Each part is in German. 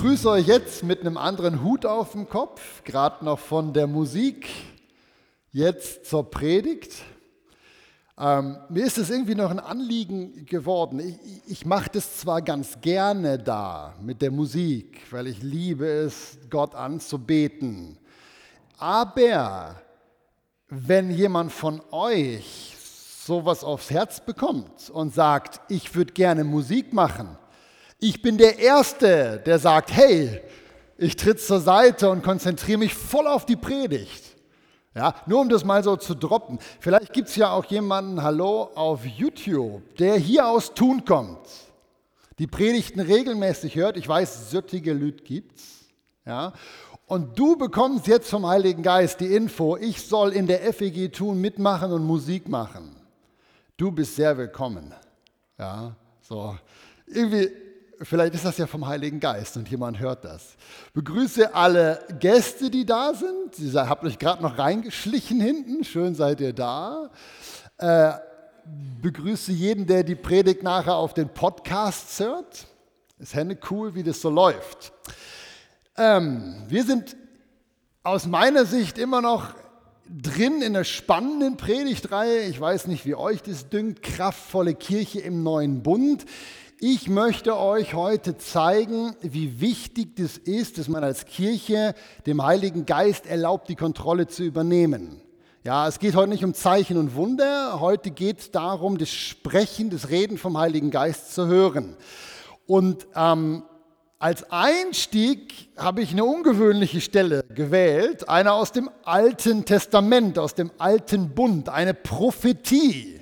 Begrüße euch jetzt mit einem anderen Hut auf dem Kopf, gerade noch von der Musik, jetzt zur Predigt. Ähm, mir ist es irgendwie noch ein Anliegen geworden. Ich, ich mache das zwar ganz gerne da mit der Musik, weil ich liebe es, Gott anzubeten. Aber wenn jemand von euch sowas aufs Herz bekommt und sagt, ich würde gerne Musik machen, ich bin der Erste, der sagt, hey, ich tritt zur Seite und konzentriere mich voll auf die Predigt. Ja, nur um das mal so zu droppen. Vielleicht gibt es ja auch jemanden, hallo, auf YouTube, der hier aus Thun kommt, die Predigten regelmäßig hört. Ich weiß, süttige Lüd gibt's. Ja, und du bekommst jetzt vom Heiligen Geist die Info, ich soll in der FEG Thun mitmachen und Musik machen. Du bist sehr willkommen. Ja, so. Irgendwie vielleicht ist das ja vom Heiligen Geist und jemand hört das. Begrüße alle Gäste, die da sind. Ihr habt euch gerade noch reingeschlichen hinten. Schön seid ihr da. Äh, begrüße jeden, der die Predigt nachher auf den Podcasts hört. Ist henne cool, wie das so läuft. Ähm, wir sind aus meiner Sicht immer noch drin in einer spannenden Predigtreihe. Ich weiß nicht, wie euch das dünkt. Kraftvolle Kirche im neuen Bund. Ich möchte euch heute zeigen, wie wichtig das ist, dass man als Kirche dem Heiligen Geist erlaubt, die Kontrolle zu übernehmen. Ja, es geht heute nicht um Zeichen und Wunder, heute geht es darum, das Sprechen, das Reden vom Heiligen Geist zu hören. Und ähm, als Einstieg habe ich eine ungewöhnliche Stelle gewählt, eine aus dem Alten Testament, aus dem Alten Bund, eine Prophetie,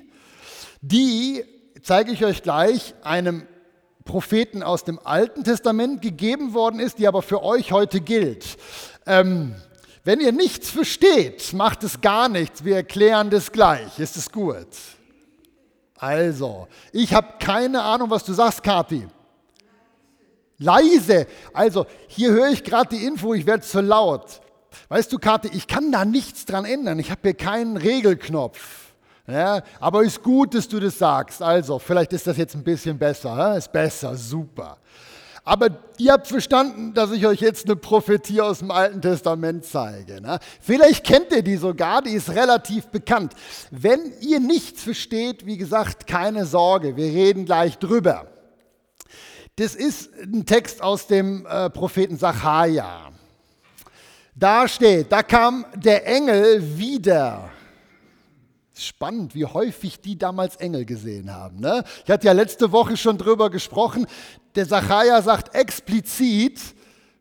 die zeige ich euch gleich, einem Propheten aus dem Alten Testament gegeben worden ist, die aber für euch heute gilt. Ähm, wenn ihr nichts versteht, macht es gar nichts. Wir erklären das gleich. Ist es gut? Also, ich habe keine Ahnung, was du sagst, Kathi. Leise. Also, hier höre ich gerade die Info, ich werde zu laut. Weißt du, Kathi, ich kann da nichts dran ändern. Ich habe hier keinen Regelknopf. Ja, aber ist gut, dass du das sagst. Also, vielleicht ist das jetzt ein bisschen besser. Ist besser, super. Aber ihr habt verstanden, dass ich euch jetzt eine Prophetie aus dem Alten Testament zeige. Ne? Vielleicht kennt ihr die sogar, die ist relativ bekannt. Wenn ihr nichts versteht, wie gesagt, keine Sorge, wir reden gleich drüber. Das ist ein Text aus dem äh, Propheten Sacharja. Da steht, da kam der Engel wieder Spannend, wie häufig die damals Engel gesehen haben. Ne? Ich hatte ja letzte Woche schon drüber gesprochen. Der Zachariah sagt explizit,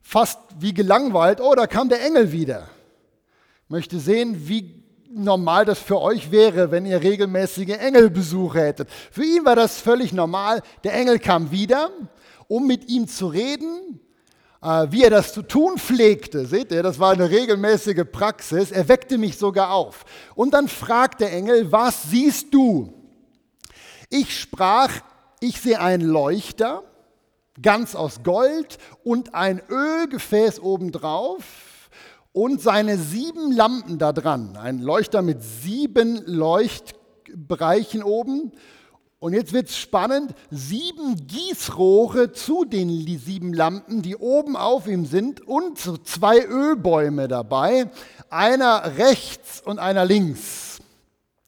fast wie gelangweilt, oh, da kam der Engel wieder. Ich möchte sehen, wie normal das für euch wäre, wenn ihr regelmäßige Engelbesuche hättet. Für ihn war das völlig normal. Der Engel kam wieder, um mit ihm zu reden, wie er das zu tun pflegte. Seht ihr, das war eine regelmäßige Praxis. Er weckte mich sogar auf. Und dann fragt der Engel, was siehst du? Ich sprach, ich sehe einen Leuchter, ganz aus Gold und ein Ölgefäß obendrauf und seine sieben Lampen da dran. Ein Leuchter mit sieben Leuchtbereichen oben und jetzt wird es spannend, sieben Gießrohre zu den sieben Lampen, die oben auf ihm sind und zwei Ölbäume dabei, einer rechts und einer links.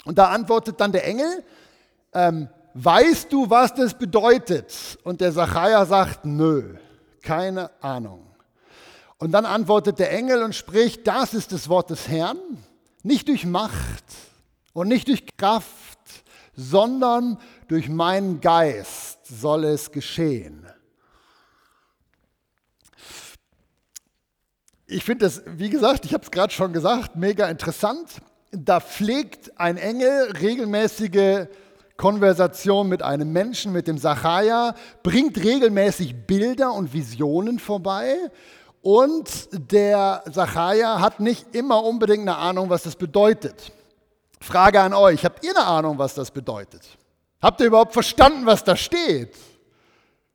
Und da antwortet dann der Engel, ähm, weißt du, was das bedeutet? Und der Sacharja sagt, nö, keine Ahnung. Und dann antwortet der Engel und spricht, das ist das Wort des Herrn, nicht durch Macht und nicht durch Kraft, sondern durch meinen Geist soll es geschehen. Ich finde das, wie gesagt, ich habe es gerade schon gesagt, mega interessant. Da pflegt ein Engel regelmäßige Konversation mit einem Menschen, mit dem Sacharja, bringt regelmäßig Bilder und Visionen vorbei Und der Zachariah hat nicht immer unbedingt eine Ahnung, was das bedeutet. Frage an euch, habt ihr eine Ahnung, was das bedeutet? Habt ihr überhaupt verstanden, was da steht?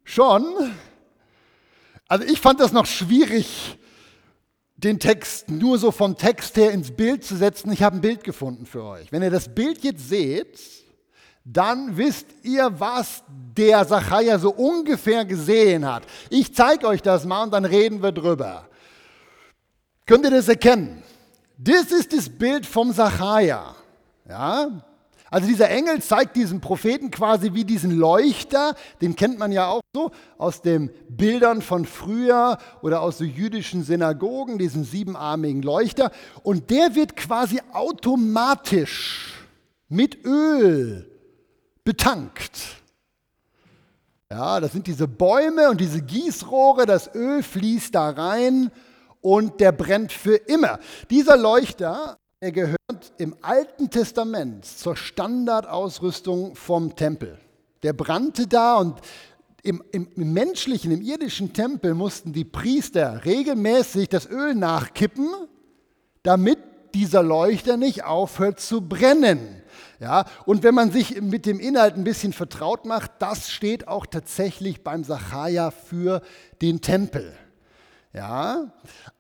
Schon? Also ich fand das noch schwierig, den Text nur so vom Text her ins Bild zu setzen. Ich habe ein Bild gefunden für euch. Wenn ihr das Bild jetzt seht, dann wisst ihr, was der Zachariah so ungefähr gesehen hat. Ich zeige euch das mal und dann reden wir drüber. Könnt ihr das erkennen? Das ist das Bild vom Zachariah. Ja? Also dieser Engel zeigt diesem Propheten quasi wie diesen Leuchter, den kennt man ja auch so aus den Bildern von früher oder aus so jüdischen Synagogen, diesen siebenarmigen Leuchter. Und der wird quasi automatisch mit Öl betankt. Ja, das sind diese Bäume und diese Gießrohre, das Öl fließt da rein und der brennt für immer. Dieser Leuchter, er gehört im Alten Testament zur Standardausrüstung vom Tempel. Der brannte da und im, im, im, menschlichen, im irdischen Tempel mussten die Priester regelmäßig das Öl nachkippen, damit dieser Leuchter nicht aufhört zu brennen. Ja, und wenn man sich mit dem Inhalt ein bisschen vertraut macht, das steht auch tatsächlich beim Sacharja für den Tempel. Ja,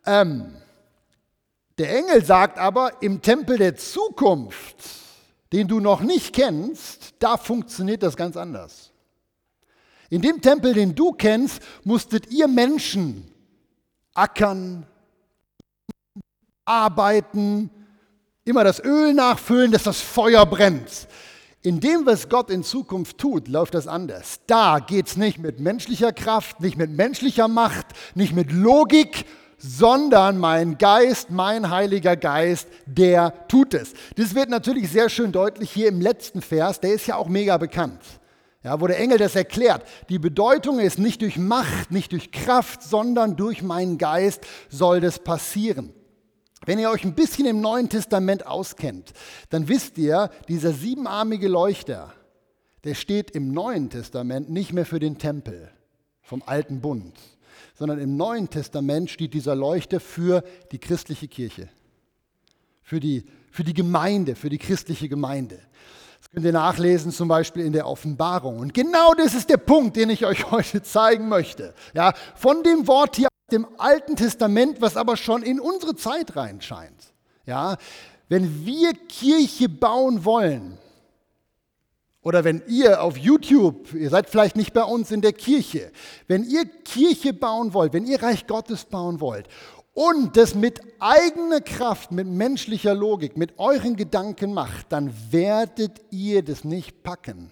ähm, der Engel sagt aber, im Tempel der Zukunft, den du noch nicht kennst, da funktioniert das ganz anders. In dem Tempel, den du kennst, musstet ihr Menschen ackern, arbeiten, immer das Öl nachfüllen, dass das Feuer brennt. In dem, was Gott in Zukunft tut, läuft das anders. Da geht es nicht mit menschlicher Kraft, nicht mit menschlicher Macht, nicht mit Logik, sondern mein Geist, mein Heiliger Geist, der tut es. Das wird natürlich sehr schön deutlich hier im letzten Vers, der ist ja auch mega bekannt. Ja, wo der Engel das erklärt. Die Bedeutung ist nicht durch Macht, nicht durch Kraft, sondern durch meinen Geist soll das passieren. Wenn ihr euch ein bisschen im Neuen Testament auskennt, dann wisst ihr, dieser siebenarmige Leuchter, der steht im Neuen Testament nicht mehr für den Tempel vom alten Bund, sondern im Neuen Testament steht dieser Leuchter für die christliche Kirche, für die, für die Gemeinde, für die christliche Gemeinde. Das könnt ihr nachlesen, zum Beispiel in der Offenbarung. Und genau das ist der Punkt, den ich euch heute zeigen möchte. Ja, von dem Wort hier dem Alten Testament, was aber schon in unsere Zeit reinscheint. Ja, wenn wir Kirche bauen wollen, oder wenn ihr auf YouTube, ihr seid vielleicht nicht bei uns in der Kirche, wenn ihr Kirche bauen wollt, wenn ihr Reich Gottes bauen wollt und das mit eigener Kraft, mit menschlicher Logik, mit euren Gedanken macht, dann werdet ihr das nicht packen.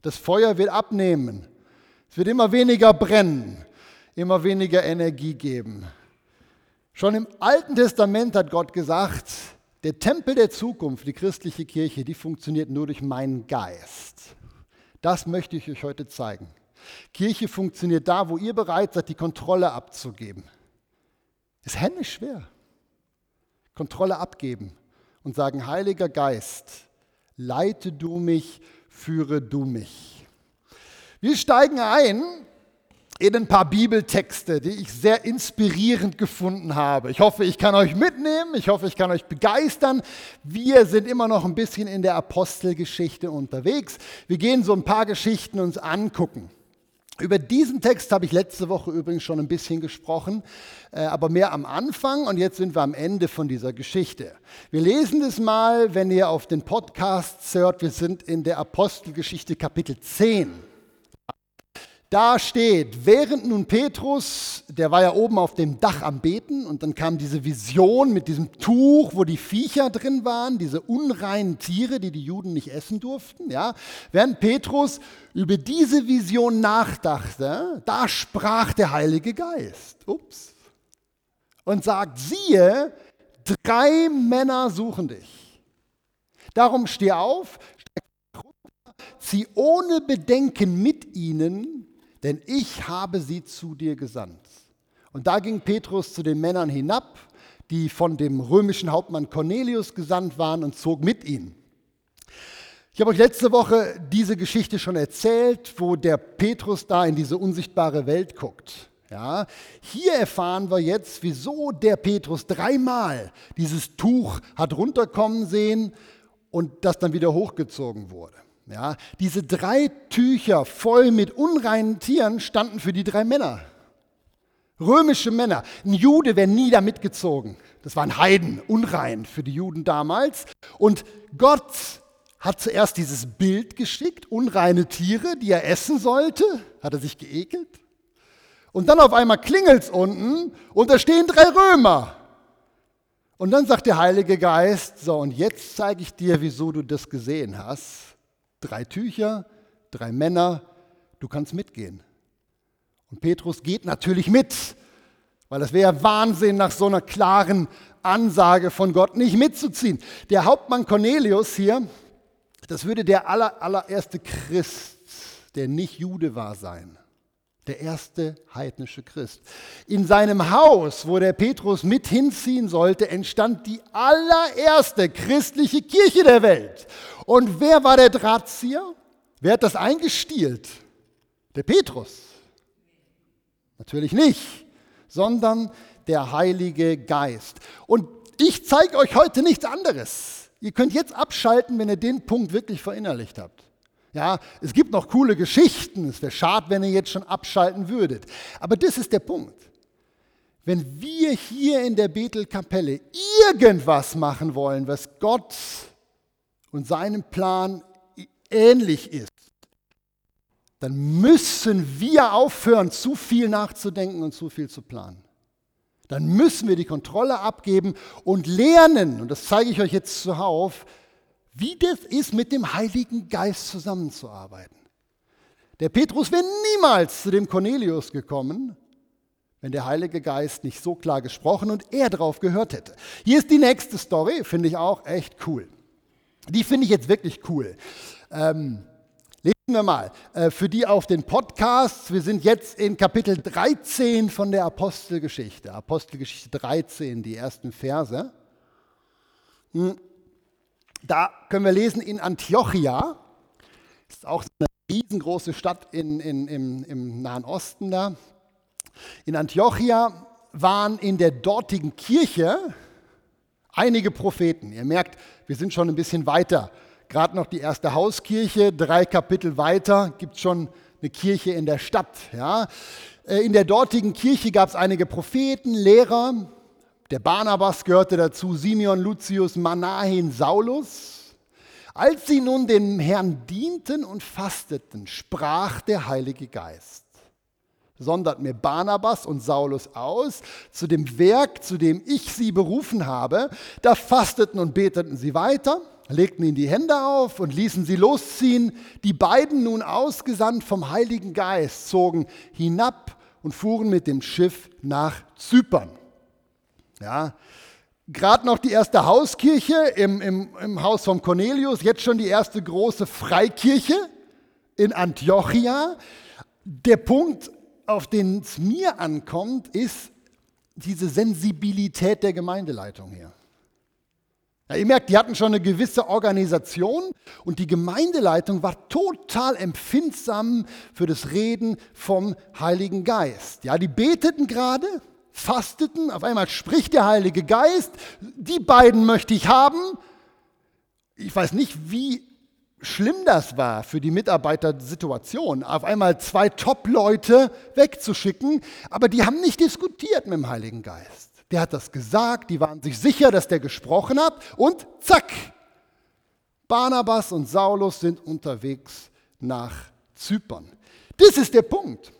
Das Feuer wird abnehmen. Es wird immer weniger brennen immer weniger Energie geben. Schon im Alten Testament hat Gott gesagt, der Tempel der Zukunft, die christliche Kirche, die funktioniert nur durch meinen Geist. Das möchte ich euch heute zeigen. Kirche funktioniert da, wo ihr bereit seid, die Kontrolle abzugeben. Ist händisch schwer. Kontrolle abgeben und sagen, Heiliger Geist, leite du mich, führe du mich. Wir steigen ein in ein paar Bibeltexte, die ich sehr inspirierend gefunden habe. Ich hoffe, ich kann euch mitnehmen, ich hoffe, ich kann euch begeistern. Wir sind immer noch ein bisschen in der Apostelgeschichte unterwegs. Wir gehen so ein paar Geschichten uns angucken. Über diesen Text habe ich letzte Woche übrigens schon ein bisschen gesprochen, äh, aber mehr am Anfang und jetzt sind wir am Ende von dieser Geschichte. Wir lesen das mal, wenn ihr auf den Podcast hört. Wir sind in der Apostelgeschichte Kapitel 10. Da steht, während nun Petrus, der war ja oben auf dem Dach am Beten und dann kam diese Vision mit diesem Tuch, wo die Viecher drin waren, diese unreinen Tiere, die die Juden nicht essen durften. Ja. Während Petrus über diese Vision nachdachte, da sprach der Heilige Geist. Ups. Und sagt, siehe, drei Männer suchen dich. Darum steh auf, zieh ohne Bedenken mit ihnen denn ich habe sie zu dir gesandt. Und da ging Petrus zu den Männern hinab, die von dem römischen Hauptmann Cornelius gesandt waren und zog mit ihnen. Ich habe euch letzte Woche diese Geschichte schon erzählt, wo der Petrus da in diese unsichtbare Welt guckt. Ja, hier erfahren wir jetzt, wieso der Petrus dreimal dieses Tuch hat runterkommen sehen und das dann wieder hochgezogen wurde. Ja, diese drei Tücher voll mit unreinen Tieren standen für die drei Männer. Römische Männer. Ein Jude wäre nie da mitgezogen. Das waren Heiden, unrein für die Juden damals. Und Gott hat zuerst dieses Bild geschickt, unreine Tiere, die er essen sollte. Hat er sich geekelt? Und dann auf einmal klingelt es unten und da stehen drei Römer. Und dann sagt der Heilige Geist, so und jetzt zeige ich dir, wieso du das gesehen hast. Drei Tücher, drei Männer, du kannst mitgehen. Und Petrus geht natürlich mit, weil das wäre Wahnsinn, nach so einer klaren Ansage von Gott nicht mitzuziehen. Der Hauptmann Cornelius hier, das würde der aller, allererste Christ, der nicht Jude war, sein. Der erste heidnische Christ. In seinem Haus, wo der Petrus mit hinziehen sollte, entstand die allererste christliche Kirche der Welt. Und wer war der Drahtzieher? Wer hat das eingestielt? Der Petrus. Natürlich nicht, sondern der Heilige Geist. Und ich zeige euch heute nichts anderes. Ihr könnt jetzt abschalten, wenn ihr den Punkt wirklich verinnerlicht habt. Ja, es gibt noch coole Geschichten. Es wäre schade, wenn ihr jetzt schon abschalten würdet. Aber das ist der Punkt. Wenn wir hier in der Bethelkapelle irgendwas machen wollen, was Gott und seinem Plan ähnlich ist, dann müssen wir aufhören, zu viel nachzudenken und zu viel zu planen. Dann müssen wir die Kontrolle abgeben und lernen, und das zeige ich euch jetzt zuhauf, wie das ist, mit dem Heiligen Geist zusammenzuarbeiten. Der Petrus wäre niemals zu dem Cornelius gekommen, wenn der Heilige Geist nicht so klar gesprochen und er drauf gehört hätte. Hier ist die nächste Story, finde ich auch echt cool. Die finde ich jetzt wirklich cool. Ähm, lesen wir mal. Äh, für die auf den Podcasts, wir sind jetzt in Kapitel 13 von der Apostelgeschichte. Apostelgeschichte 13, die ersten Verse. Hm. Da können wir lesen in Antiochia, ist auch eine riesengroße Stadt in, in, im, im Nahen Osten da. In Antiochia waren in der dortigen Kirche einige Propheten. Ihr merkt, wir sind schon ein bisschen weiter. Gerade noch die erste Hauskirche, drei Kapitel weiter gibt es schon eine Kirche in der Stadt. Ja. Äh, in der dortigen Kirche gab es einige Propheten, Lehrer, der Barnabas gehörte dazu, Simeon, Lucius, Manahin, Saulus. Als sie nun dem Herrn dienten und fasteten, sprach der Heilige Geist. Sondert mir Barnabas und Saulus aus zu dem Werk, zu dem ich sie berufen habe. Da fasteten und beteten sie weiter, legten ihnen die Hände auf und ließen sie losziehen. Die beiden, nun ausgesandt vom Heiligen Geist, zogen hinab und fuhren mit dem Schiff nach Zypern. Ja, Gerade noch die erste Hauskirche im, im, im Haus von Cornelius, jetzt schon die erste große Freikirche in Antiochia. Der Punkt, auf den es mir ankommt, ist diese Sensibilität der Gemeindeleitung hier. Ja, ihr merkt, die hatten schon eine gewisse Organisation und die Gemeindeleitung war total empfindsam für das Reden vom Heiligen Geist. Ja, die beteten gerade, fasteten, auf einmal spricht der Heilige Geist, die beiden möchte ich haben. Ich weiß nicht, wie schlimm das war für die Mitarbeitersituation, auf einmal zwei Top-Leute wegzuschicken, aber die haben nicht diskutiert mit dem Heiligen Geist. Der hat das gesagt, die waren sich sicher, dass der gesprochen hat und zack, Barnabas und Saulus sind unterwegs nach Zypern. Das ist der Punkt.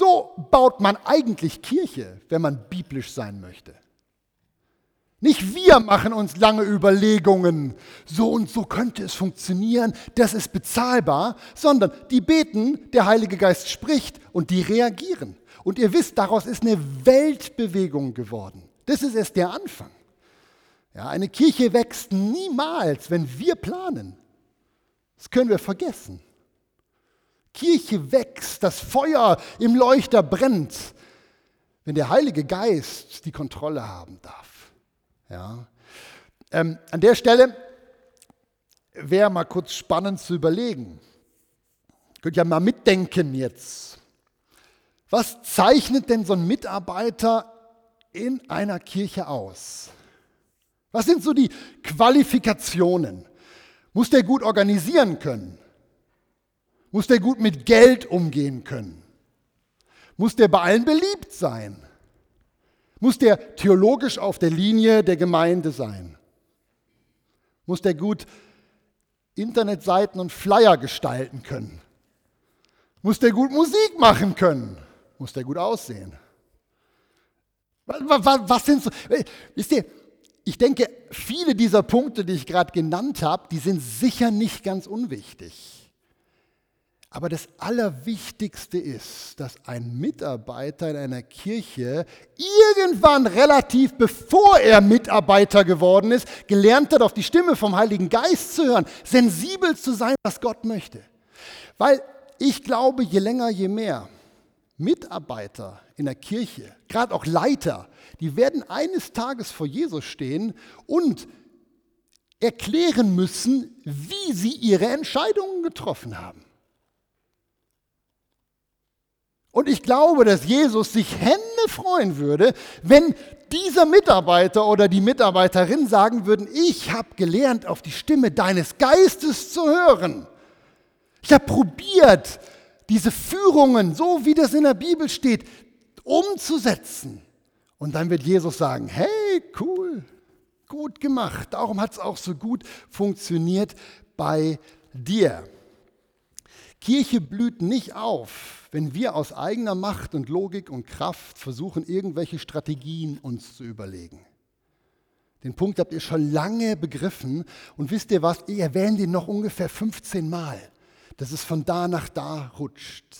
So baut man eigentlich Kirche, wenn man biblisch sein möchte. Nicht wir machen uns lange Überlegungen, so und so könnte es funktionieren, das ist bezahlbar, sondern die beten, der Heilige Geist spricht und die reagieren. Und ihr wisst, daraus ist eine Weltbewegung geworden. Das ist erst der Anfang. Ja, eine Kirche wächst niemals, wenn wir planen. Das können wir vergessen. Kirche wächst, das Feuer im Leuchter brennt, wenn der Heilige Geist die Kontrolle haben darf. Ja. Ähm, an der Stelle wäre mal kurz spannend zu überlegen. Könnt ihr mal mitdenken jetzt. Was zeichnet denn so ein Mitarbeiter in einer Kirche aus? Was sind so die Qualifikationen? Muss der gut organisieren können? Muss der gut mit Geld umgehen können? Muss der bei allen beliebt sein? Muss der theologisch auf der Linie der Gemeinde sein? Muss der gut Internetseiten und Flyer gestalten können? Muss der gut Musik machen können? Muss der gut aussehen? Was, was, was sind so? Wisst ihr, ich denke, viele dieser Punkte, die ich gerade genannt habe, die sind sicher nicht ganz unwichtig. Aber das Allerwichtigste ist, dass ein Mitarbeiter in einer Kirche irgendwann relativ bevor er Mitarbeiter geworden ist, gelernt hat, auf die Stimme vom Heiligen Geist zu hören, sensibel zu sein, was Gott möchte. Weil ich glaube, je länger, je mehr Mitarbeiter in der Kirche, gerade auch Leiter, die werden eines Tages vor Jesus stehen und erklären müssen, wie sie ihre Entscheidungen getroffen haben. Und ich glaube, dass Jesus sich Hände freuen würde, wenn dieser Mitarbeiter oder die Mitarbeiterin sagen würden, ich habe gelernt, auf die Stimme deines Geistes zu hören. Ich habe probiert, diese Führungen, so wie das in der Bibel steht, umzusetzen. Und dann wird Jesus sagen, hey, cool, gut gemacht. Darum hat es auch so gut funktioniert bei dir. Kirche blüht nicht auf, wenn wir aus eigener Macht und Logik und Kraft versuchen, irgendwelche Strategien uns zu überlegen. Den Punkt habt ihr schon lange begriffen und wisst ihr was, ich erwähne den noch ungefähr 15 Mal, dass es von da nach da rutscht.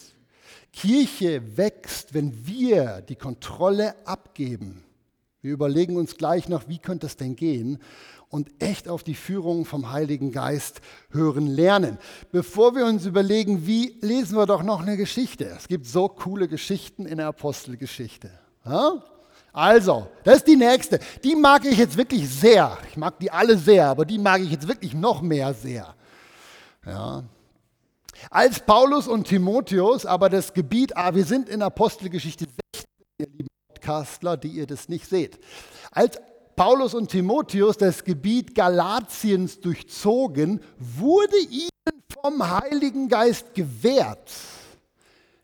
Kirche wächst, wenn wir die Kontrolle abgeben. Wir überlegen uns gleich noch, wie könnte es denn gehen? Und echt auf die Führung vom Heiligen Geist hören lernen. Bevor wir uns überlegen, wie, lesen wir doch noch eine Geschichte. Es gibt so coole Geschichten in der Apostelgeschichte. Also, das ist die nächste. Die mag ich jetzt wirklich sehr. Ich mag die alle sehr, aber die mag ich jetzt wirklich noch mehr sehr. Ja. Als Paulus und Timotheus aber das Gebiet, ah, wir sind in Apostelgeschichte 16, ihr lieben Podcastler, die ihr das nicht seht. Als Paulus und Timotheus das Gebiet Galatiens durchzogen, wurde ihnen vom Heiligen Geist gewährt,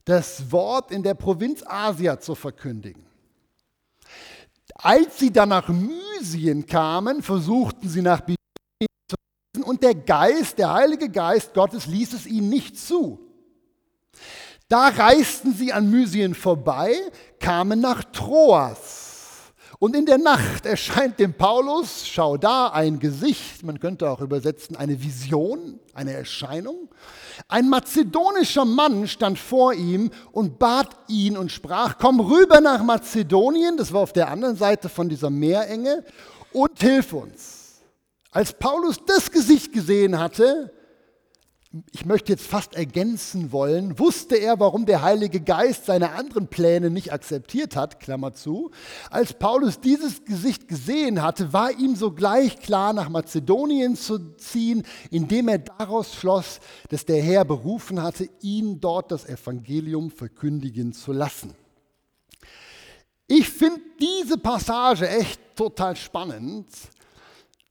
das Wort in der Provinz Asia zu verkündigen. Als sie dann nach Mysien kamen, versuchten sie nach Bithynien zu reisen und der Geist, der Heilige Geist Gottes ließ es ihnen nicht zu. Da reisten sie an Mysien vorbei, kamen nach Troas. Und in der Nacht erscheint dem Paulus, schau da, ein Gesicht, man könnte auch übersetzen, eine Vision, eine Erscheinung. Ein mazedonischer Mann stand vor ihm und bat ihn und sprach, komm rüber nach Mazedonien, das war auf der anderen Seite von dieser Meerenge, und hilf uns. Als Paulus das Gesicht gesehen hatte, ich möchte jetzt fast ergänzen wollen, wusste er, warum der Heilige Geist seine anderen Pläne nicht akzeptiert hat, Klammer zu. Als Paulus dieses Gesicht gesehen hatte, war ihm sogleich klar, nach Mazedonien zu ziehen, indem er daraus schloss, dass der Herr berufen hatte, ihn dort das Evangelium verkündigen zu lassen. Ich finde diese Passage echt total spannend,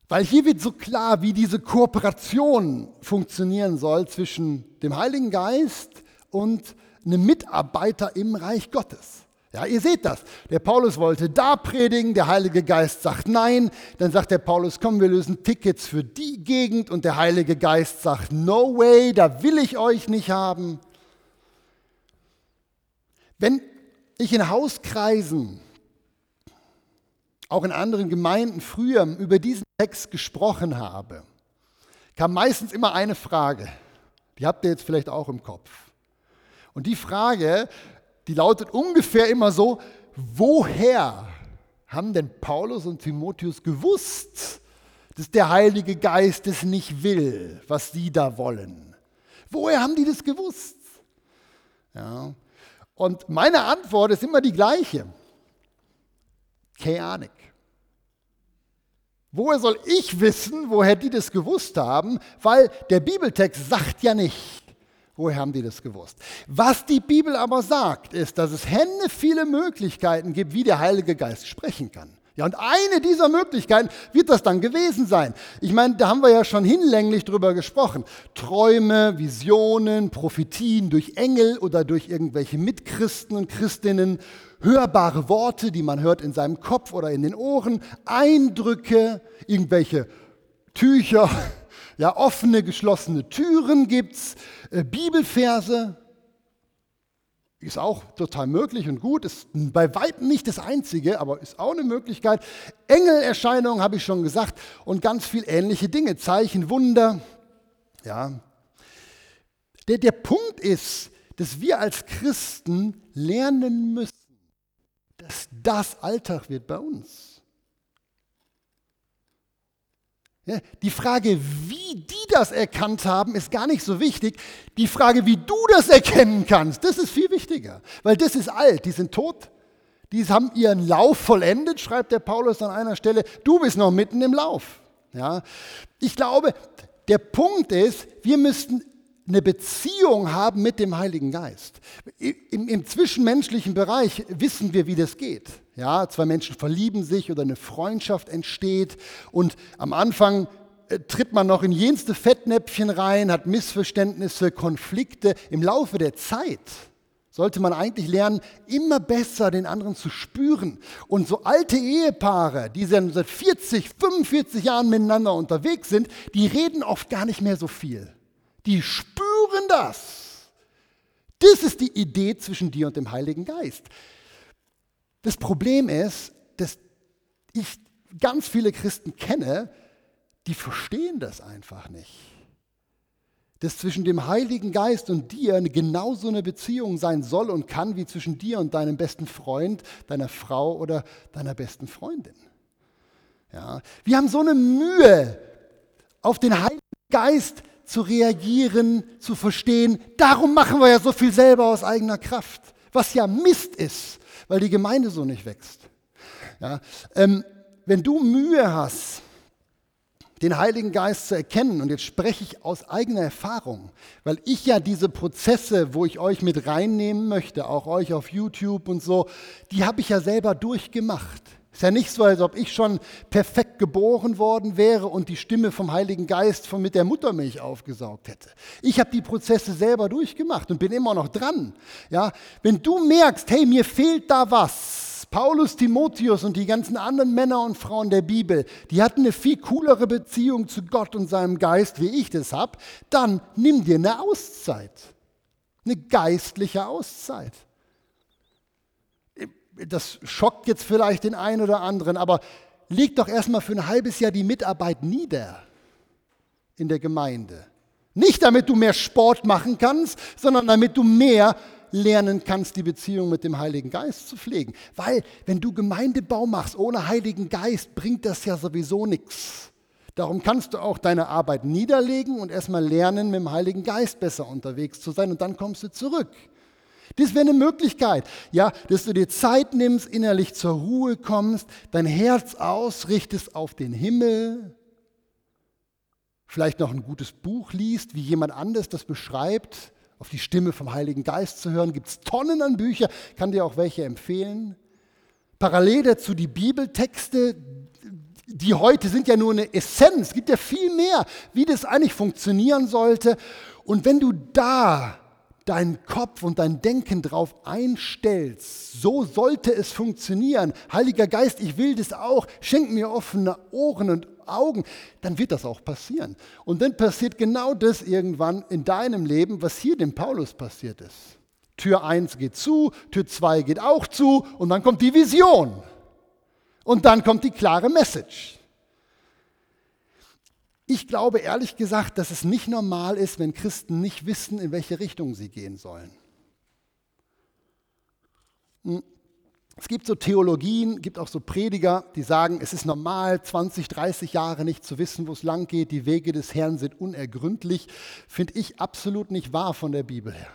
weil hier wird so klar, wie diese Kooperation funktionieren soll zwischen dem Heiligen Geist und einem Mitarbeiter im Reich Gottes. Ja, ihr seht das. Der Paulus wollte da predigen, der Heilige Geist sagt nein. Dann sagt der Paulus, komm, wir lösen Tickets für die Gegend. Und der Heilige Geist sagt, no way, da will ich euch nicht haben. Wenn ich in Hauskreisen auch in anderen Gemeinden früher über diesen Text gesprochen habe, kam meistens immer eine Frage. Die habt ihr jetzt vielleicht auch im Kopf. Und die Frage, die lautet ungefähr immer so, woher haben denn Paulus und Timotheus gewusst, dass der Heilige Geist es nicht will, was sie da wollen? Woher haben die das gewusst? Ja. Und meine Antwort ist immer die gleiche. Keine Ahnung. Woher soll ich wissen, woher die das gewusst haben? Weil der Bibeltext sagt ja nicht, Woher haben die das gewusst? Was die Bibel aber sagt, ist, dass es Hände viele Möglichkeiten gibt, wie der Heilige Geist sprechen kann. Ja, und eine dieser Möglichkeiten wird das dann gewesen sein. Ich meine, da haben wir ja schon hinlänglich drüber gesprochen. Träume, Visionen, Prophetien durch Engel oder durch irgendwelche Mitchristen und Christinnen, hörbare Worte, die man hört in seinem Kopf oder in den Ohren, Eindrücke, irgendwelche Tücher, ja, offene, geschlossene Türen gibt's, äh, Bibelverse, ist auch total möglich und gut, ist bei weitem nicht das Einzige, aber ist auch eine Möglichkeit. Engelerscheinungen habe ich schon gesagt und ganz viel ähnliche Dinge, Zeichen, Wunder. Ja. Der, der Punkt ist, dass wir als Christen lernen müssen, dass das Alltag wird bei uns. Ja, die Frage, wie die das erkannt haben, ist gar nicht so wichtig. Die Frage, wie du das erkennen kannst, das ist viel wichtiger. Weil das ist alt, die sind tot. Die haben ihren Lauf vollendet, schreibt der Paulus an einer Stelle. Du bist noch mitten im Lauf. Ja? Ich glaube, der Punkt ist, wir müssten eine Beziehung haben mit dem Heiligen Geist. Im, Im, zwischenmenschlichen Bereich wissen wir, wie das geht. Ja, zwei Menschen verlieben sich oder eine Freundschaft entsteht und am Anfang äh, tritt man noch in jenste Fettnäpfchen rein, hat Missverständnisse, Konflikte. Im Laufe der Zeit sollte man eigentlich lernen, immer besser den anderen zu spüren. Und so alte Ehepaare, die seit 40, 45 Jahren miteinander unterwegs sind, die reden oft gar nicht mehr so viel die spüren das. Das ist die Idee zwischen dir und dem Heiligen Geist. Das Problem ist, dass ich ganz viele Christen kenne, die verstehen das einfach nicht. Dass zwischen dem Heiligen Geist und dir genauso eine Beziehung sein soll und kann wie zwischen dir und deinem besten Freund, deiner Frau oder deiner besten Freundin. Ja, wir haben so eine Mühe, auf den Heiligen Geist zu reagieren, zu verstehen. Darum machen wir ja so viel selber aus eigener Kraft, was ja Mist ist, weil die Gemeinde so nicht wächst. Ja, ähm, wenn du Mühe hast, den Heiligen Geist zu erkennen, und jetzt spreche ich aus eigener Erfahrung, weil ich ja diese Prozesse, wo ich euch mit reinnehmen möchte, auch euch auf YouTube und so, die habe ich ja selber durchgemacht. Ist ja nicht so, als ob ich schon perfekt geboren worden wäre und die Stimme vom Heiligen Geist von mit der Muttermilch aufgesaugt hätte. Ich habe die Prozesse selber durchgemacht und bin immer noch dran. Ja, wenn du merkst, hey, mir fehlt da was. Paulus, Timotheus und die ganzen anderen Männer und Frauen der Bibel, die hatten eine viel coolere Beziehung zu Gott und seinem Geist, wie ich das habe, dann nimm dir eine Auszeit. Eine geistliche Auszeit das schockt jetzt vielleicht den einen oder anderen, aber leg doch erstmal für ein halbes Jahr die Mitarbeit nieder in der Gemeinde. Nicht damit du mehr Sport machen kannst, sondern damit du mehr lernen kannst, die Beziehung mit dem Heiligen Geist zu pflegen. Weil wenn du Gemeindebau machst ohne Heiligen Geist, bringt das ja sowieso nichts. Darum kannst du auch deine Arbeit niederlegen und erstmal lernen, mit dem Heiligen Geist besser unterwegs zu sein und dann kommst du zurück. Das wäre eine Möglichkeit, ja, dass du dir Zeit nimmst, innerlich zur Ruhe kommst, dein Herz ausrichtest auf den Himmel, vielleicht noch ein gutes Buch liest, wie jemand anders das beschreibt, auf die Stimme vom Heiligen Geist zu hören. Gibt es Tonnen an Büchern, kann dir auch welche empfehlen. Parallel dazu die Bibeltexte, die heute sind ja nur eine Essenz, es gibt ja viel mehr, wie das eigentlich funktionieren sollte. Und wenn du da deinen Kopf und dein Denken darauf einstellst, so sollte es funktionieren. Heiliger Geist, ich will das auch, schenk mir offene Ohren und Augen, dann wird das auch passieren. Und dann passiert genau das irgendwann in deinem Leben, was hier dem Paulus passiert ist. Tür 1 geht zu, Tür 2 geht auch zu und dann kommt die Vision. Und dann kommt die klare Message. Ich glaube ehrlich gesagt, dass es nicht normal ist, wenn Christen nicht wissen, in welche Richtung sie gehen sollen. Hm. Es gibt so Theologien, gibt auch so Prediger, die sagen, es ist normal, 20, 30 Jahre nicht zu wissen, wo es lang geht. Die Wege des Herrn sind unergründlich. Finde ich absolut nicht wahr von der Bibel her.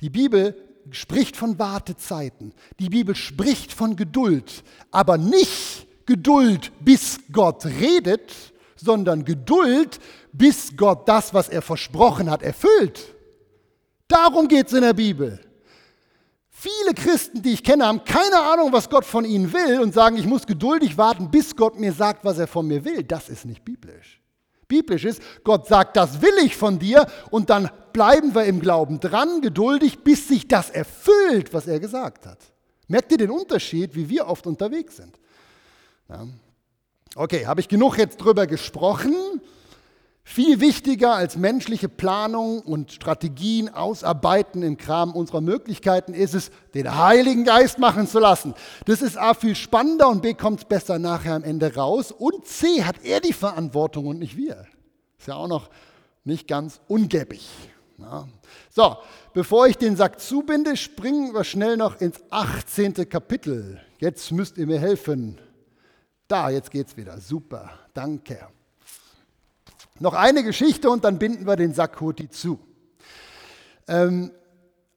Die Bibel spricht von Wartezeiten. Die Bibel spricht von Geduld, aber nicht Geduld, bis Gott redet, sondern Geduld, bis Gott das, was er versprochen hat, erfüllt. Darum geht es in der Bibel. Viele Christen, die ich kenne, haben keine Ahnung, was Gott von ihnen will und sagen, ich muss geduldig warten, bis Gott mir sagt, was er von mir will. Das ist nicht biblisch. Biblisch ist, Gott sagt, das will ich von dir und dann bleiben wir im Glauben dran, geduldig, bis sich das erfüllt, was er gesagt hat. Merkt ihr den Unterschied, wie wir oft unterwegs sind? Ja. Okay, habe ich genug jetzt drüber gesprochen? Viel wichtiger als menschliche Planung und Strategien ausarbeiten im Kram unserer Möglichkeiten ist es, den Heiligen Geist machen zu lassen. Das ist A viel spannender und B kommt es besser nachher am Ende raus. Und C hat er die Verantwortung und nicht wir. Ist ja auch noch nicht ganz ungebig. Ja. So, bevor ich den Sack zubinde, springen wir schnell noch ins 18. Kapitel. Jetzt müsst ihr mir helfen. Da, jetzt geht's wieder. Super, danke. Noch eine Geschichte und dann binden wir den Sack Hoti zu. Ähm,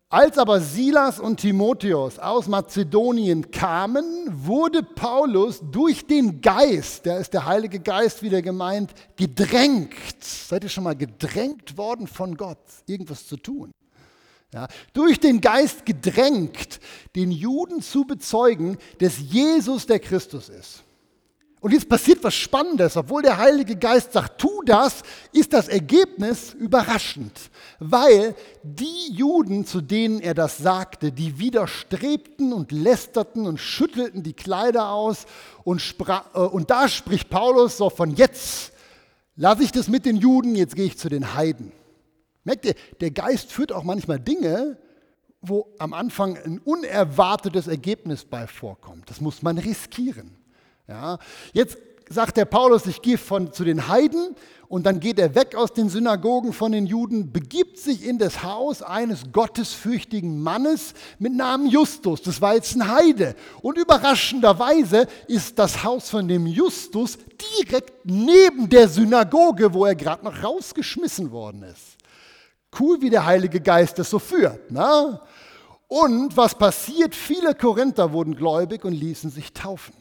als aber Silas und Timotheus aus Mazedonien kamen, wurde Paulus durch den Geist, der ist der Heilige Geist wieder gemeint, gedrängt. Seid ihr schon mal gedrängt worden von Gott, irgendwas zu tun? Ja, durch den Geist gedrängt, den Juden zu bezeugen, dass Jesus der Christus ist. Und jetzt passiert was Spannendes. Obwohl der Heilige Geist sagt, tu das, ist das Ergebnis überraschend. Weil die Juden, zu denen er das sagte, die widerstrebten und lästerten und schüttelten die Kleider aus. Und, sprach, äh, und da spricht Paulus so von jetzt lasse ich das mit den Juden, jetzt gehe ich zu den Heiden. Merkt ihr, der Geist führt auch manchmal Dinge, wo am Anfang ein unerwartetes Ergebnis bei vorkommt. Das muss man riskieren. Ja, jetzt sagt der Paulus, ich gehe von, zu den Heiden und dann geht er weg aus den Synagogen von den Juden, begibt sich in das Haus eines gottesfürchtigen Mannes mit Namen Justus. Das war jetzt ein Heide. Und überraschenderweise ist das Haus von dem Justus direkt neben der Synagoge, wo er gerade noch rausgeschmissen worden ist. Cool, wie der Heilige Geist das so führt. Ne? Und was passiert? Viele Korinther wurden gläubig und ließen sich taufen.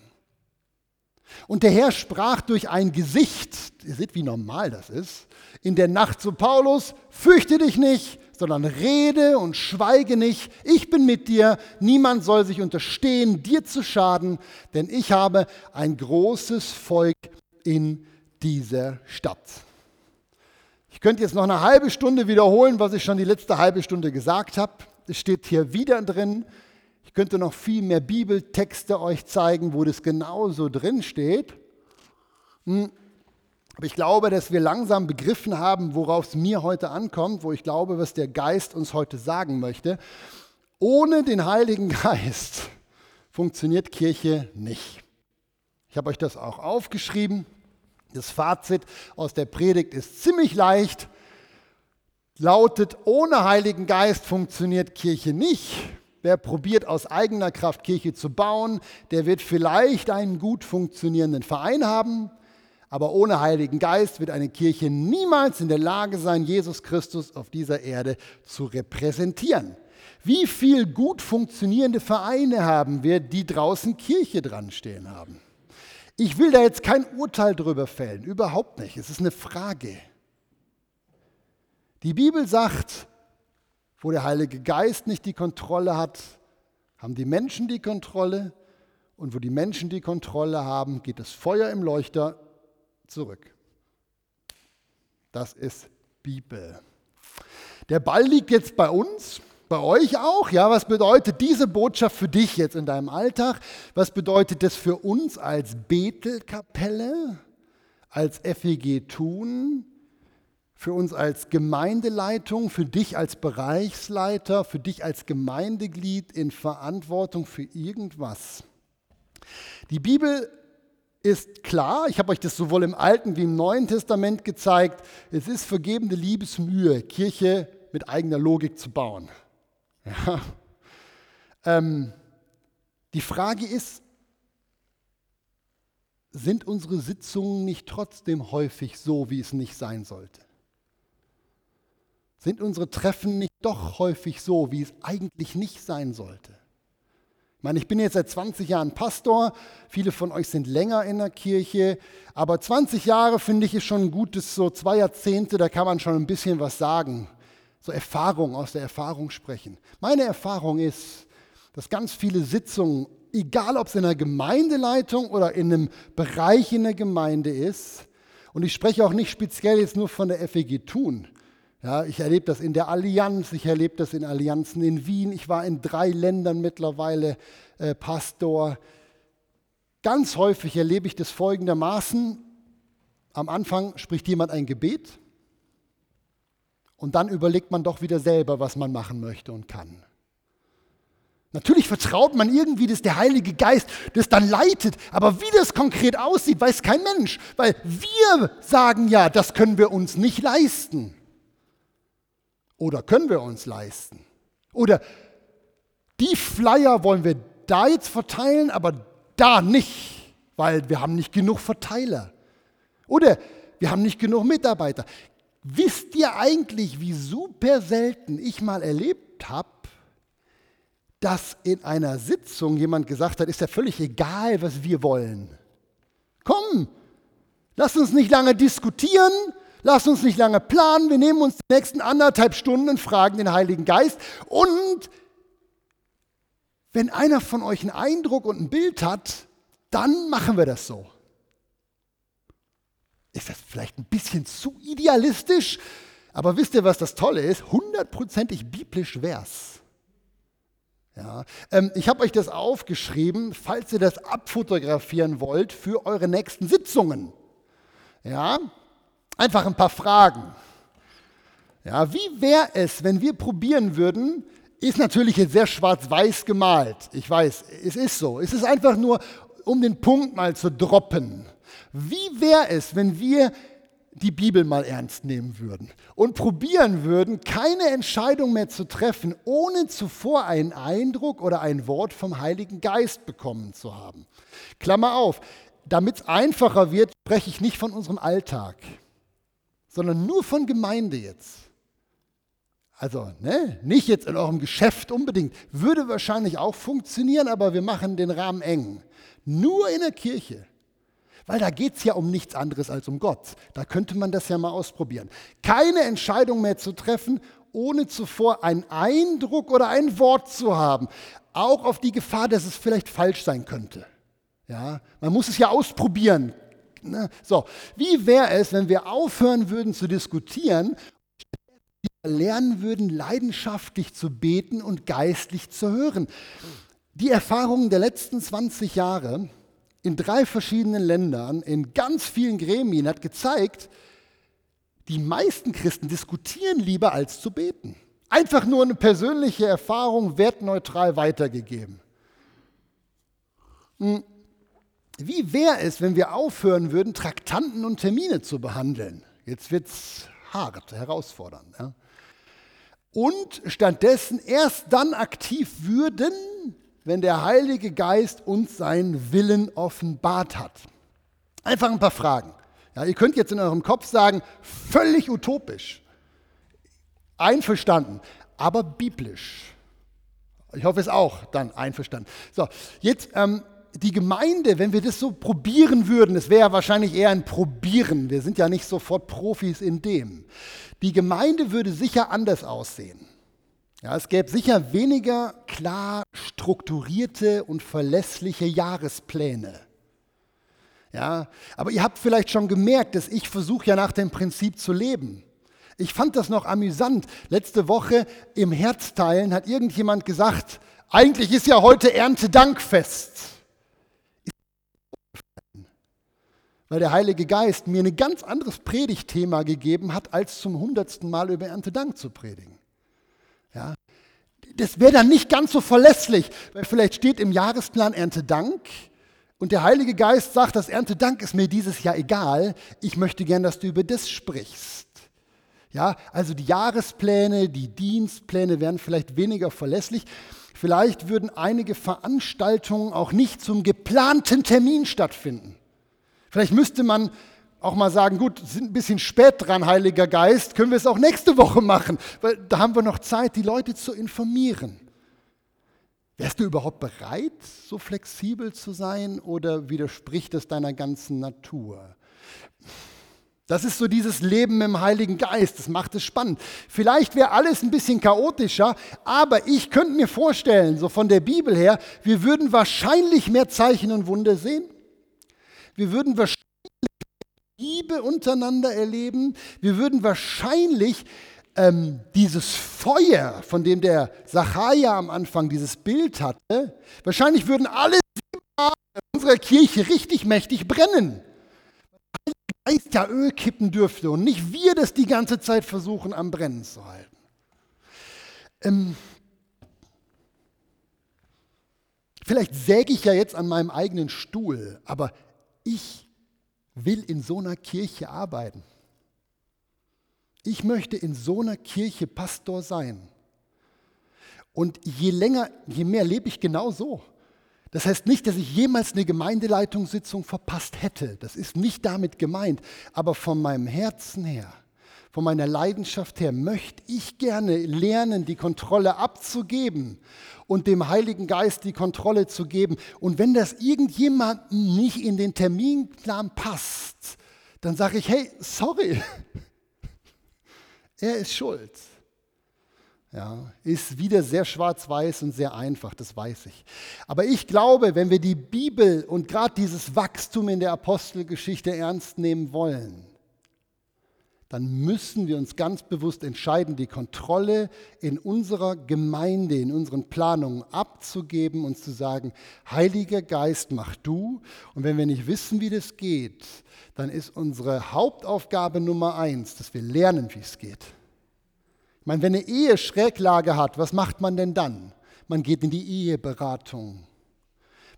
Und der Herr sprach durch ein Gesicht, ihr seht, wie normal das ist, in der Nacht zu Paulus, fürchte dich nicht, sondern rede und schweige nicht, ich bin mit dir, niemand soll sich unterstehen, dir zu schaden, denn ich habe ein großes Volk in dieser Stadt. Ich könnte jetzt noch eine halbe Stunde wiederholen, was ich schon die letzte halbe Stunde gesagt habe. Es steht hier wieder drin, könnte noch viel mehr Bibeltexte euch zeigen, wo das genauso drin steht. Hm. Aber ich glaube, dass wir langsam begriffen haben, worauf es mir heute ankommt, wo ich glaube, was der Geist uns heute sagen möchte. Ohne den Heiligen Geist funktioniert Kirche nicht. Ich habe euch das auch aufgeschrieben. Das Fazit aus der Predigt ist ziemlich leicht. Lautet, ohne Heiligen Geist funktioniert Kirche nicht. Wer probiert aus eigener Kraft Kirche zu bauen, der wird vielleicht einen gut funktionierenden Verein haben, aber ohne Heiligen Geist wird eine Kirche niemals in der Lage sein, Jesus Christus auf dieser Erde zu repräsentieren. Wie viel gut funktionierende Vereine haben wir, die draußen Kirche dran stehen haben? Ich will da jetzt kein Urteil drüber fällen, überhaupt nicht. Es ist eine Frage. Die Bibel sagt, wo der Heilige Geist nicht die Kontrolle hat, haben die Menschen die Kontrolle. Und wo die Menschen die Kontrolle haben, geht das Feuer im Leuchter zurück. Das ist Bibel. Der Ball liegt jetzt bei uns, bei euch auch. Ja, was bedeutet diese Botschaft für dich jetzt in deinem Alltag? Was bedeutet das für uns als Bethelkapelle, als FEG Tun? Für uns als Gemeindeleitung, für dich als Bereichsleiter, für dich als Gemeindeglied in Verantwortung für irgendwas. Die Bibel ist klar, ich habe euch das sowohl im Alten wie im Neuen Testament gezeigt, es ist vergebene Liebesmühe, Kirche mit eigener Logik zu bauen. Ja. Ähm, die Frage ist, sind unsere Sitzungen nicht trotzdem häufig so, wie es nicht sein sollte? Sind unsere Treffen nicht doch häufig so, wie es eigentlich nicht sein sollte? Ich meine, ich bin jetzt seit 20 Jahren Pastor, viele von euch sind länger in der Kirche, aber 20 Jahre finde ich ist schon ein gutes, so zwei Jahrzehnte, da kann man schon ein bisschen was sagen. so Erfahrung aus der Erfahrung sprechen. Meine Erfahrung ist, dass ganz viele Sitzungen, egal ob es in einer Gemeindeleitung oder in einem Bereich in der Gemeinde ist, und ich spreche auch nicht speziell jetzt nur von der FEG Thun. Ja, ich erlebe das in der Allianz, ich erlebe das in Allianzen in Wien. Ich war in drei Ländern mittlerweile äh, Pastor. Ganz häufig erlebe ich das folgendermaßen. Am Anfang spricht jemand ein Gebet und dann überlegt man doch wieder selber, was man machen möchte und kann. Natürlich vertraut man irgendwie, dass der Heilige Geist das dann leitet, aber wie das konkret aussieht, weiß kein Mensch, weil wir sagen ja, das können wir uns nicht leisten. Oder können wir uns leisten? Oder die Flyer wollen wir da jetzt verteilen, aber da nicht, weil wir haben nicht genug Verteiler. Oder wir haben nicht genug Mitarbeiter. Wisst ihr eigentlich, wie super selten ich mal erlebt habe, dass in einer Sitzung jemand gesagt hat, ist ja völlig egal, was wir wollen. Komm, lass uns nicht lange diskutieren, lass uns nicht lange planen, wir nehmen uns die nächsten anderthalb Stunden und fragen den Heiligen Geist. Und wenn einer von euch einen Eindruck und ein Bild hat, dann machen wir das so. Ist das vielleicht ein bisschen zu idealistisch? Aber wisst ihr, was das Tolle ist? Hundertprozentig biblisch wär's. Ja, ähm, ich habe euch das aufgeschrieben, falls ihr das abfotografieren wollt für eure nächsten Sitzungen. Ja, einfach ein paar Fragen. Ja, wie wäre es, wenn wir probieren würden, ist natürlich jetzt sehr schwarz-weiß gemalt. Ich weiß, es ist so. Es ist einfach nur, um den Punkt mal zu droppen. Wie wäre es, wenn wir die Bibel mal ernst nehmen würden und probieren würden, keine Entscheidung mehr zu treffen, ohne zuvor einen Eindruck oder ein Wort vom Heiligen Geist bekommen zu haben. Klammer auf, damit es einfacher wird, spreche ich nicht von unserem Alltag, sondern nur von Gemeinde jetzt. Also ne, nicht jetzt in eurem Geschäft unbedingt, würde wahrscheinlich auch funktionieren, aber wir machen den Rahmen eng. Nur in der Kirche. Weil da geht es ja um nichts anderes als um Gott. Da könnte man das ja mal ausprobieren. Keine Entscheidung mehr zu treffen, ohne zuvor einen Eindruck oder ein Wort zu haben. Auch auf die Gefahr, dass es vielleicht falsch sein könnte. Ja, man muss es ja ausprobieren. Ne? So, wie wäre es, wenn wir aufhören würden zu diskutieren, lernen würden, leidenschaftlich zu beten und geistlich zu hören? Die Erfahrungen der letzten 20 Jahre in drei verschiedenen Ländern, in ganz vielen Gremien, hat gezeigt, die meisten Christen diskutieren lieber als zu beten. Einfach nur eine persönliche Erfahrung, wertneutral weitergegeben. Hm. Wie wäre es, wenn wir aufhören würden, Traktanten und Termine zu behandeln? Jetzt wird es hart, herausfordernd. Ja? Und stattdessen erst dann aktiv würden, wenn der Heilige Geist uns seinen Willen offenbart hat. Einfach ein paar Fragen. Ja, ihr könnt jetzt in eurem Kopf sagen, völlig utopisch. Einverstanden, aber biblisch. Ich hoffe es auch dann einverstanden. So, jetzt ähm, die Gemeinde, wenn wir das so probieren würden, es wäre ja wahrscheinlich eher ein Probieren, wir sind ja nicht sofort Profis in dem. Die Gemeinde würde sicher anders aussehen. Ja, es gäbe sicher weniger klar strukturierte und verlässliche Jahrespläne. Ja, aber ihr habt vielleicht schon gemerkt, dass ich versuche ja nach dem Prinzip zu leben. Ich fand das noch amüsant. Letzte Woche im Herzteilen hat irgendjemand gesagt, eigentlich ist ja heute Erntedankfest. Weil der Heilige Geist mir ein ganz anderes Predigtthema gegeben hat, als zum hundertsten Mal über Erntedank zu predigen. Ja, das wäre dann nicht ganz so verlässlich, weil vielleicht steht im Jahresplan Erntedank und der Heilige Geist sagt, das Erntedank ist mir dieses Jahr egal, ich möchte gern, dass du über das sprichst. Ja, also die Jahrespläne, die Dienstpläne wären vielleicht weniger verlässlich. Vielleicht würden einige Veranstaltungen auch nicht zum geplanten Termin stattfinden. Vielleicht müsste man auch mal sagen, gut, sind ein bisschen spät dran, Heiliger Geist, können wir es auch nächste Woche machen, weil da haben wir noch Zeit, die Leute zu informieren. Wärst du überhaupt bereit, so flexibel zu sein oder widerspricht es deiner ganzen Natur? Das ist so dieses Leben im Heiligen Geist. Das macht es spannend. Vielleicht wäre alles ein bisschen chaotischer, aber ich könnte mir vorstellen, so von der Bibel her, wir würden wahrscheinlich mehr Zeichen und Wunder sehen. Wir würden wahrscheinlich Liebe untereinander erleben. Wir würden wahrscheinlich ähm, dieses Feuer, von dem der Zachariah am Anfang dieses Bild hatte, wahrscheinlich würden alle unserer Kirche richtig mächtig brennen. Geist ja Öl kippen dürfte und nicht wir das die ganze Zeit versuchen am Brennen zu halten. Ähm, vielleicht säge ich ja jetzt an meinem eigenen Stuhl, aber ich will in so einer Kirche arbeiten. Ich möchte in so einer Kirche Pastor sein. Und je länger, je mehr lebe ich genau so. Das heißt nicht, dass ich jemals eine Gemeindeleitungssitzung verpasst hätte. Das ist nicht damit gemeint. Aber von meinem Herzen her, von meiner Leidenschaft her, möchte ich gerne lernen, die Kontrolle abzugeben und dem Heiligen Geist die Kontrolle zu geben. Und wenn das irgendjemandem nicht in den Terminplan passt, dann sage ich, hey, sorry, er ist schuld. Ja, ist wieder sehr schwarz-weiß und sehr einfach, das weiß ich. Aber ich glaube, wenn wir die Bibel und gerade dieses Wachstum in der Apostelgeschichte ernst nehmen wollen, dann müssen wir uns ganz bewusst entscheiden, die Kontrolle in unserer Gemeinde, in unseren Planungen abzugeben und zu sagen, Heiliger Geist, mach du. Und wenn wir nicht wissen, wie das geht, dann ist unsere Hauptaufgabe Nummer eins, dass wir lernen, wie es geht. Ich meine, wenn eine Ehe Schräglage hat, was macht man denn dann? Man geht in die Eheberatung.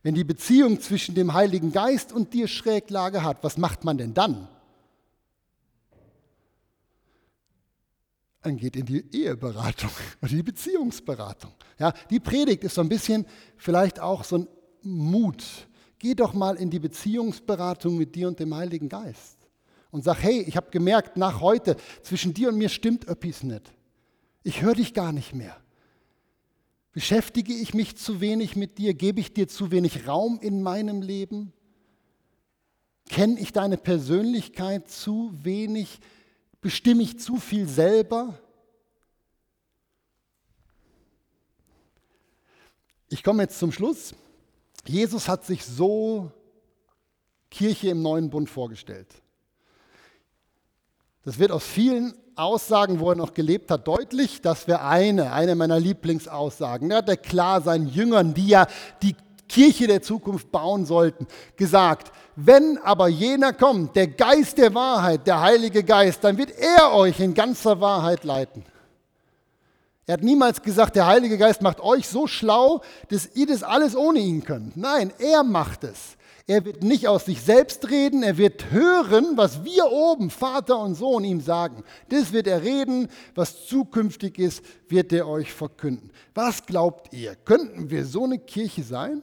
Wenn die Beziehung zwischen dem Heiligen Geist und dir Schräglage hat, was macht man denn dann? Man geht in die Eheberatung oder die Beziehungsberatung. Ja, die Predigt ist so ein bisschen vielleicht auch so ein Mut. Geh doch mal in die Beziehungsberatung mit dir und dem Heiligen Geist und sag, hey, ich habe gemerkt, nach heute, zwischen dir und mir stimmt öppis nicht. Ich höre dich gar nicht mehr. Beschäftige ich mich zu wenig mit dir? Gebe ich dir zu wenig Raum in meinem Leben? Kenne ich deine Persönlichkeit zu wenig? Bestimme ich zu viel selber? Ich komme jetzt zum Schluss. Jesus hat sich so Kirche im neuen Bund vorgestellt. Das wird aus vielen Aussagen, wo er noch gelebt hat, deutlich. Das wäre eine, eine meiner Lieblingsaussagen. Er hat er klar seinen Jüngern, die ja die Kirche der Zukunft bauen sollten, gesagt, wenn aber jener kommt, der Geist der Wahrheit, der Heilige Geist, dann wird er euch in ganzer Wahrheit leiten. Er hat niemals gesagt, der Heilige Geist macht euch so schlau, dass ihr das alles ohne ihn könnt. Nein, er macht es. Er wird nicht aus sich selbst reden, er wird hören, was wir oben, Vater und Sohn, ihm sagen. Das wird er reden, was zukünftig ist, wird er euch verkünden. Was glaubt ihr? Könnten wir so eine Kirche sein?